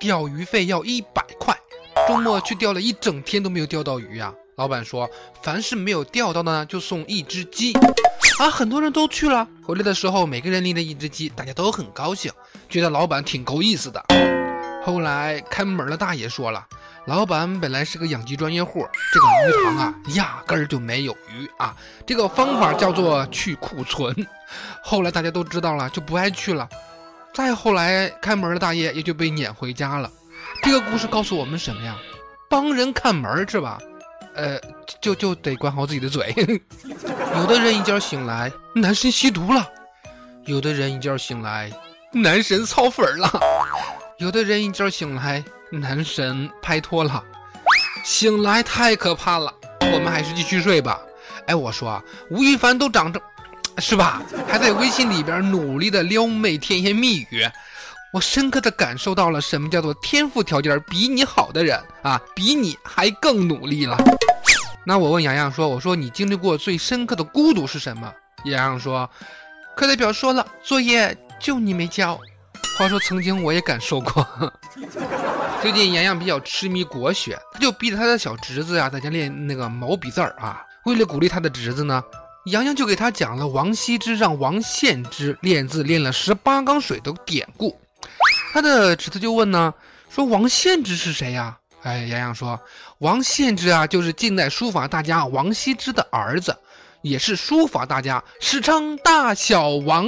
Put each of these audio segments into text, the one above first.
钓鱼费要一百块。周末去钓了一整天都没有钓到鱼啊！老板说，凡是没有钓到的呢，就送一只鸡。啊，很多人都去了。回来的时候，每个人拎着一只鸡，大家都很高兴，觉得老板挺够意思的。后来开门的大爷说了，老板本来是个养鸡专业户，这个鱼塘啊，压根儿就没有鱼啊。这个方法叫做去库存。后来大家都知道了，就不爱去了。再后来，开门的大爷也就被撵回家了。这个故事告诉我们什么呀？帮人看门是吧？呃，就就得管好自己的嘴。有的人一觉醒来，男神吸毒了；有的人一觉醒来，男神操粉了；有的人一觉醒来，男神拍拖了。醒来太可怕了，我们还是继续睡吧。哎，我说啊，吴亦凡都长这。是吧？还在微信里边努力的撩妹甜言蜜语，我深刻的感受到了什么叫做天赋条件比你好的人啊，比你还更努力了。那我问洋洋说：“我说你经历过最深刻的孤独是什么？”洋洋说：“课代表说了，作业就你没交。”话说曾经我也感受过。最近洋洋比较痴迷国学，他就逼着他的小侄子啊在家练那个毛笔字儿啊。为了鼓励他的侄子呢。杨洋就给他讲了王羲之让王献之练字练了十八缸水的典故，他的侄子就问呢，说王献之是谁呀？哎，杨洋说，王献之啊，就是近代书法大家王羲之的儿子，也是书法大家，史称大小王。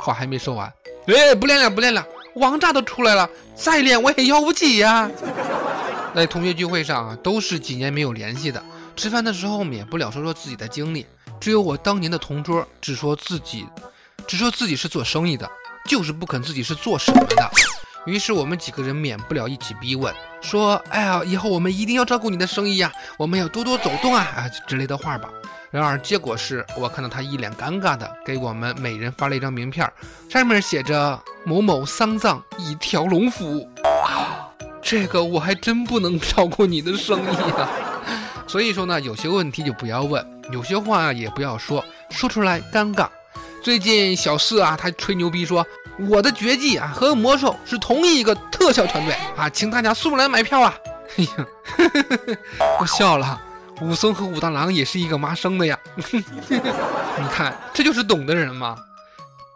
话还没说完，哎，不练了，不练了，王炸都出来了，再练我也要不起呀。在同学聚会上啊，都是几年没有联系的，吃饭的时候免不了说说自己的经历。只有我当年的同桌只说自己，只说自己是做生意的，就是不肯自己是做什么的。于是我们几个人免不了一起逼问，说：“哎呀，以后我们一定要照顾你的生意呀，我们要多多走动啊啊之类的话吧。”然而结果是我看到他一脸尴尬的给我们每人发了一张名片，上面写着“某某丧葬一条龙服务”。这个我还真不能 照顾你的生意啊。所以说呢，有些问题就不要问，有些话也不要说，说出来尴尬。最近小四啊，他吹牛逼说我的绝技啊和魔兽是同一个特效团队啊，请大家速来买票啊！哎呀，我笑了。武松和武大郎也是一个妈生的呀。你看，这就是懂的人嘛，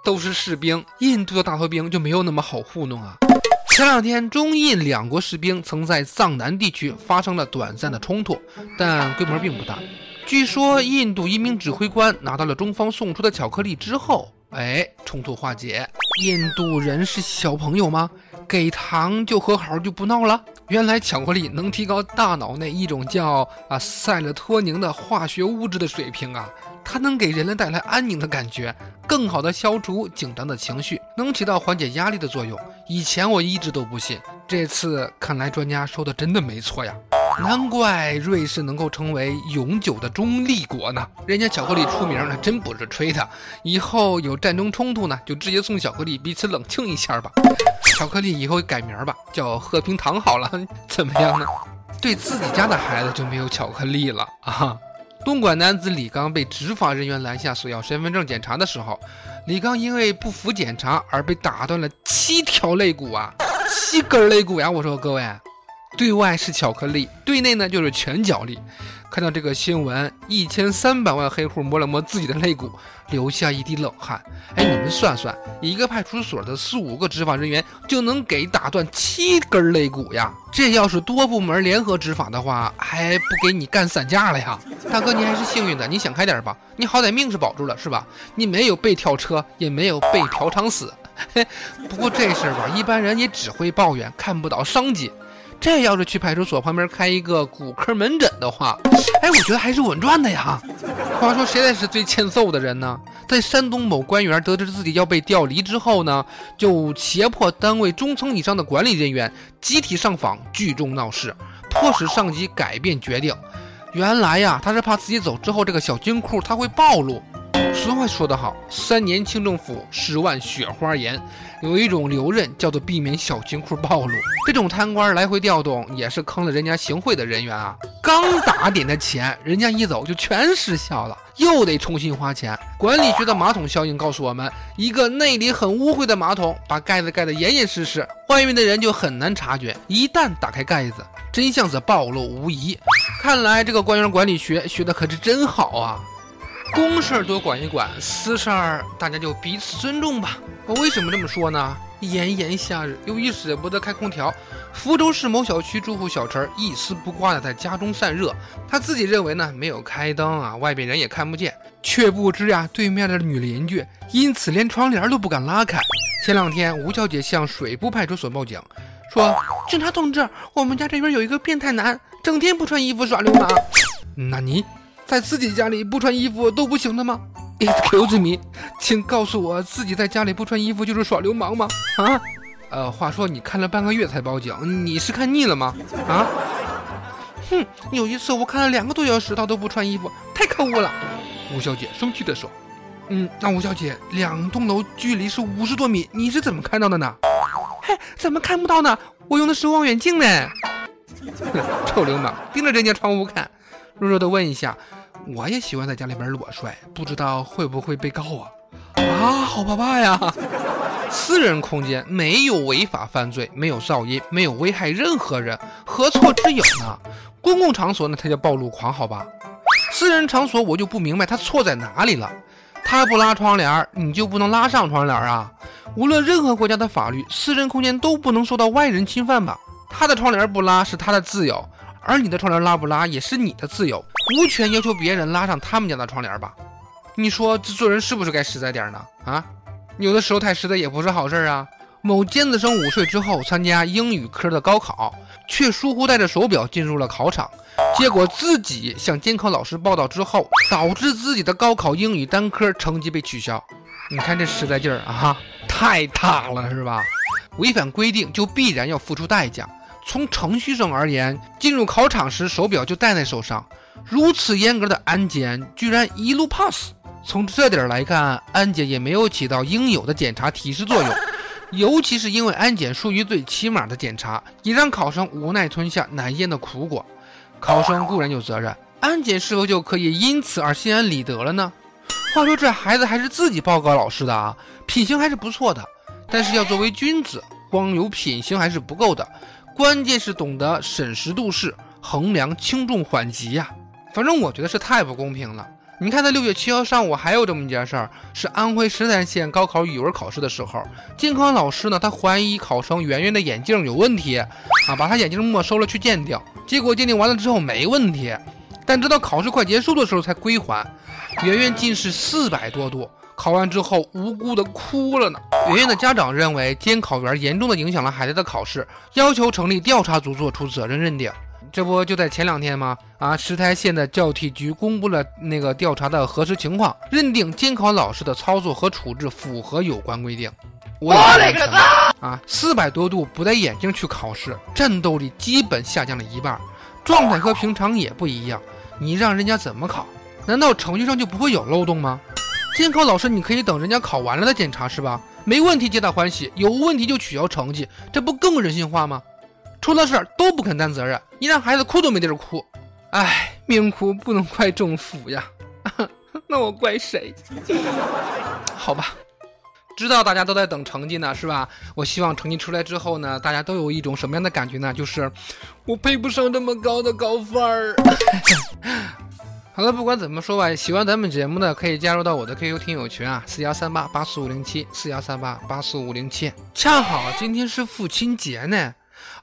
都是士兵。印度的大头兵就没有那么好糊弄啊。前两天，中印两国士兵曾在藏南地区发生了短暂的冲突，但规模并不大。据说，印度一名指挥官拿到了中方送出的巧克力之后，哎，冲突化解。印度人是小朋友吗？给糖就和好就不闹了？原来巧克力能提高大脑内一种叫啊塞勒托宁的化学物质的水平啊。它能给人类带来安宁的感觉，更好的消除紧张的情绪，能起到缓解压力的作用。以前我一直都不信，这次看来专家说的真的没错呀！难怪瑞士能够成为永久的中立国呢，人家巧克力出名那真不是吹的。以后有战争冲突呢，就直接送巧克力，彼此冷静一下吧。巧克力以后改名吧，叫和平糖好了，怎么样呢？对自己家的孩子就没有巧克力了啊！东莞男子李刚被执法人员拦下索要身份证检查的时候，李刚因为不服检查而被打断了七条肋骨啊，七根肋骨呀！我说各位，对外是巧克力，对内呢就是拳脚力。看到这个新闻，一千三百万黑户摸了摸自己的肋骨，流下一滴冷汗。哎，你们算算，一个派出所的四五个执法人员就能给打断七根肋骨呀！这。这要是多部门联合执法的话，还不给你干散架了呀？大哥，你还是幸运的，你想开点吧，你好歹命是保住了，是吧？你没有被跳车，也没有被嫖娼死。嘿，不过这事儿吧，一般人也只会抱怨，看不到商机。这要是去派出所旁边开一个骨科门诊的话，哎，我觉得还是稳赚的呀。话说谁才是最欠揍的人呢？在山东某官员得知自己要被调离之后呢，就胁迫单位中层以上的管理人员集体上访聚众闹事，迫使上级改变决定。原来呀，他是怕自己走之后这个小金库他会暴露。俗话说得好，三年清政府，十万雪花盐。有一种留任叫做避免小金库暴露。这种贪官来回调动，也是坑了人家行贿的人员啊。刚打点的钱，人家一走就全失效了，又得重新花钱。管理学的马桶效应告诉我们，一个内里很污秽的马桶，把盖子盖得严严实实，外面的人就很难察觉。一旦打开盖子，真相则暴露无遗。看来这个官员管理学学的可是真好啊。公事儿多管一管，私事儿大家就彼此尊重吧。我为什么这么说呢？炎炎夏日，由于舍不得开空调，福州市某小区住户小陈一丝不挂的在家中散热。他自己认为呢，没有开灯啊，外边人也看不见，却不知呀，对面的女邻居因此连窗帘都不敢拉开。前两天，吴小姐向水部派出所报警，说：“警察同志，我们家这边有一个变态男，整天不穿衣服耍流氓。”那你？在自己家里不穿衣服都不行的吗？Excuse me，请告诉我自己在家里不穿衣服就是耍流氓吗？啊？呃，话说你看了半个月才报警，你是看腻了吗？啊？哼，有一次我看了两个多小时他都不穿衣服，太可恶了。吴小姐生气的说：“嗯，那吴小姐，两栋楼距离是五十多米，你是怎么看到的呢？”嘿，怎么看不到呢？我用的是望远镜呢。臭流氓，盯着人家窗户看。弱弱的问一下。我也喜欢在家里边裸睡，不知道会不会被告啊？啊，好怕怕呀！私人空间没有违法犯罪，没有噪音，没有危害任何人，何错之有呢？公共场所呢才叫暴露狂，好吧？私人场所我就不明白他错在哪里了。他不拉窗帘，你就不能拉上窗帘啊？无论任何国家的法律，私人空间都不能受到外人侵犯吧？他的窗帘不拉是他的自由。而你的窗帘拉不拉也是你的自由，无权要求别人拉上他们家的窗帘吧？你说这做人是不是该实在点呢？啊，有的时候太实在也不是好事啊。某尖子生午睡之后参加英语科的高考，却疏忽带着手表进入了考场，结果自己向监考老师报道之后，导致自己的高考英语单科成绩被取消。你看这实在劲儿啊，太大了是吧？违反规定就必然要付出代价。从程序上而言，进入考场时手表就戴在手上，如此严格的安检居然一路 pass。从这点来看，安检也没有起到应有的检查提示作用，尤其是因为安检属于最起码的检查，也让考生无奈吞下难咽的苦果。考生固然有责任，安检是否就可以因此而心安理得了呢？话说这孩子还是自己报告老师的啊，品行还是不错的，但是要作为君子，光有品行还是不够的。关键是懂得审时度势，衡量轻重缓急呀。反正我觉得是太不公平了。你看，在六月七号上午还有这么一件事儿，是安徽十三县高考语文考试的时候，监考老师呢，他怀疑考生圆圆的眼镜有问题，啊，把他眼镜没收了去鉴定，结果鉴定完了之后没问题，但直到考试快结束的时候才归还。圆圆近视四百多度。考完之后，无辜的哭了呢。圆圆的家长认为监考员严重的影响了孩子的考试，要求成立调查组做出责任认定。这不就在前两天吗？啊，石台县的教体局公布了那个调查的核实情况，认定监考老师的操作和处置符合有关规定。我勒个擦！啊，四百多度不戴眼镜去考试，战斗力基本下降了一半，状态和平常也不一样。你让人家怎么考？难道程序上就不会有漏洞吗？监考老师，你可以等人家考完了再检查，是吧？没问题，皆大欢喜；有问题就取消成绩，这不更人性化吗？出了事儿都不肯担责任，你让孩子哭都没地儿哭。唉，命苦不能怪政府呀，那我怪谁？好吧，知道大家都在等成绩呢，是吧？我希望成绩出来之后呢，大家都有一种什么样的感觉呢？就是我配不上这么高的高分儿。好了，不管怎么说吧，喜欢咱们节目的可以加入到我的 QQ 听友群啊，四幺三八八四五零七，四幺三八八四五零七。恰好今天是父亲节呢，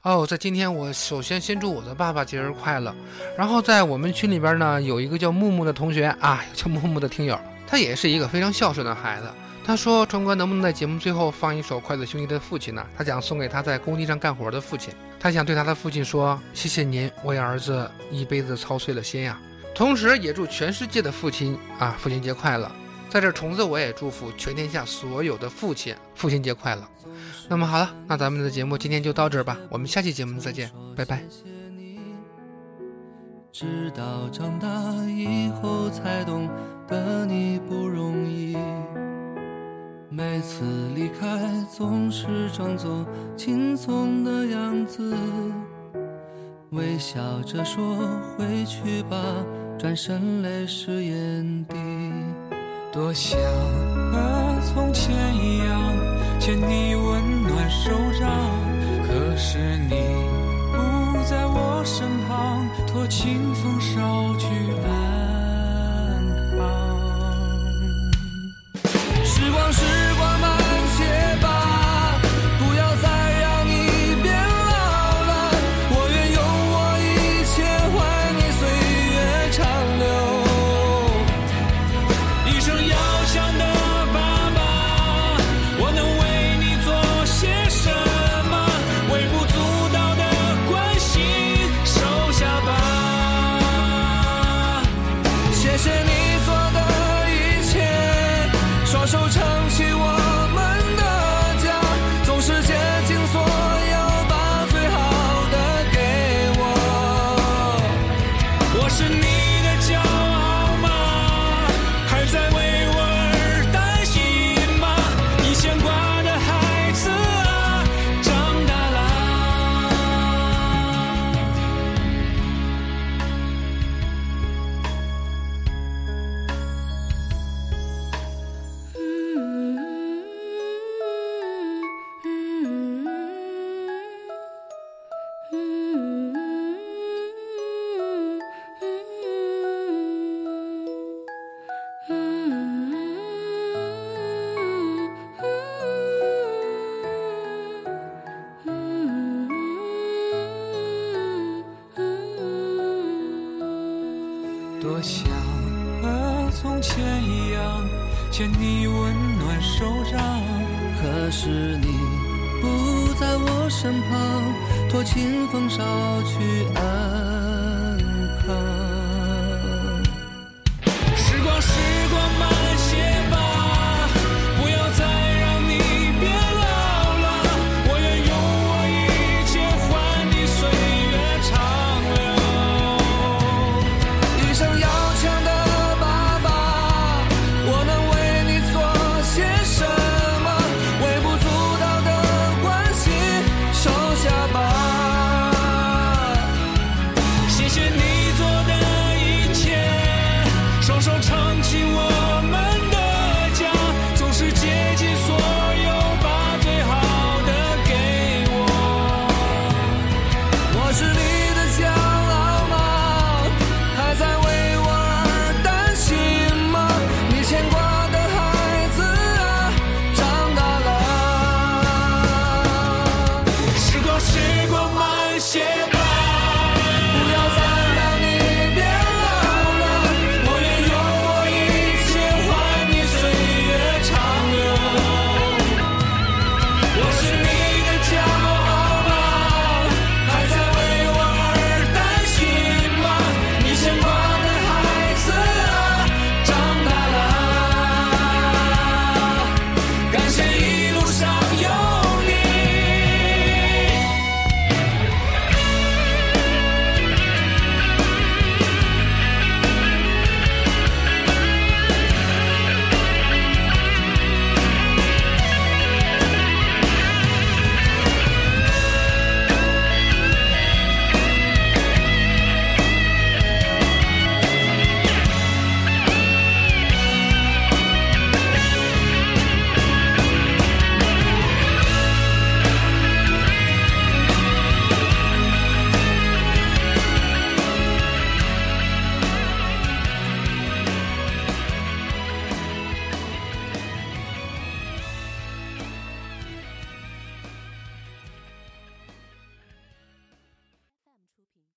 哦，在今天我首先先祝我的爸爸节日快乐。然后在我们群里边呢，有一个叫木木的同学啊，叫木木的听友，他也是一个非常孝顺的孩子。他说：“川哥，能不能在节目最后放一首《筷子兄弟》的父亲呢？他想送给他在工地上干活的父亲。他想对他的父亲说：谢谢您为儿子一辈子操碎了心呀。同时，也祝全世界的父亲啊，父亲节快乐。在这，虫子我也祝福全天下所有的父亲，父亲节快乐。那么好了，那咱们的节目今天就到这儿吧，我们下期节目再见，拜拜。”直到长大以后才懂得你不容易。每次离开，总是装作轻松的样子，微笑着说回去吧，转身泪湿眼底。多想和从前一样，牵你温暖手掌，可是你不在我身旁，托清风捎去安是你不在我身旁，托清风捎去安康。